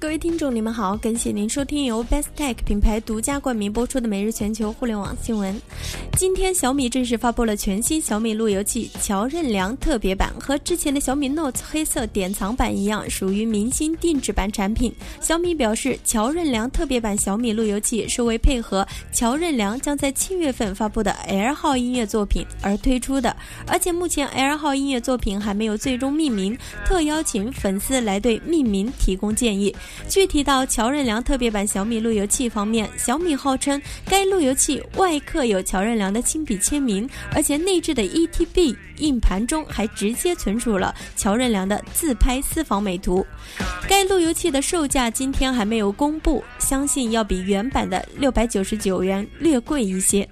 各位听众，你们好，感谢您收听由 Best Tech 品牌独家冠名播出的每日全球互联网新闻。今天，小米正式发布了全新小米路由器乔任梁特别版，和之前的小米 Note 黑色典藏版一样，属于明星定制版产品。小米表示，乔任梁特别版小米路由器是为配合乔任梁将在七月份发布的 L 号音乐作品而推出的，而且目前 L 号音乐作品还没有最终命名，特邀请粉丝来对命名提供建议。具体到乔任梁特别版小米路由器方面，小米号称该路由器外刻有乔任梁的亲笔签名，而且内置的 ETB 硬盘中还直接存储了乔任梁的自拍私房美图。该路由器的售价今天还没有公布，相信要比原版的六百九十九元略贵一些。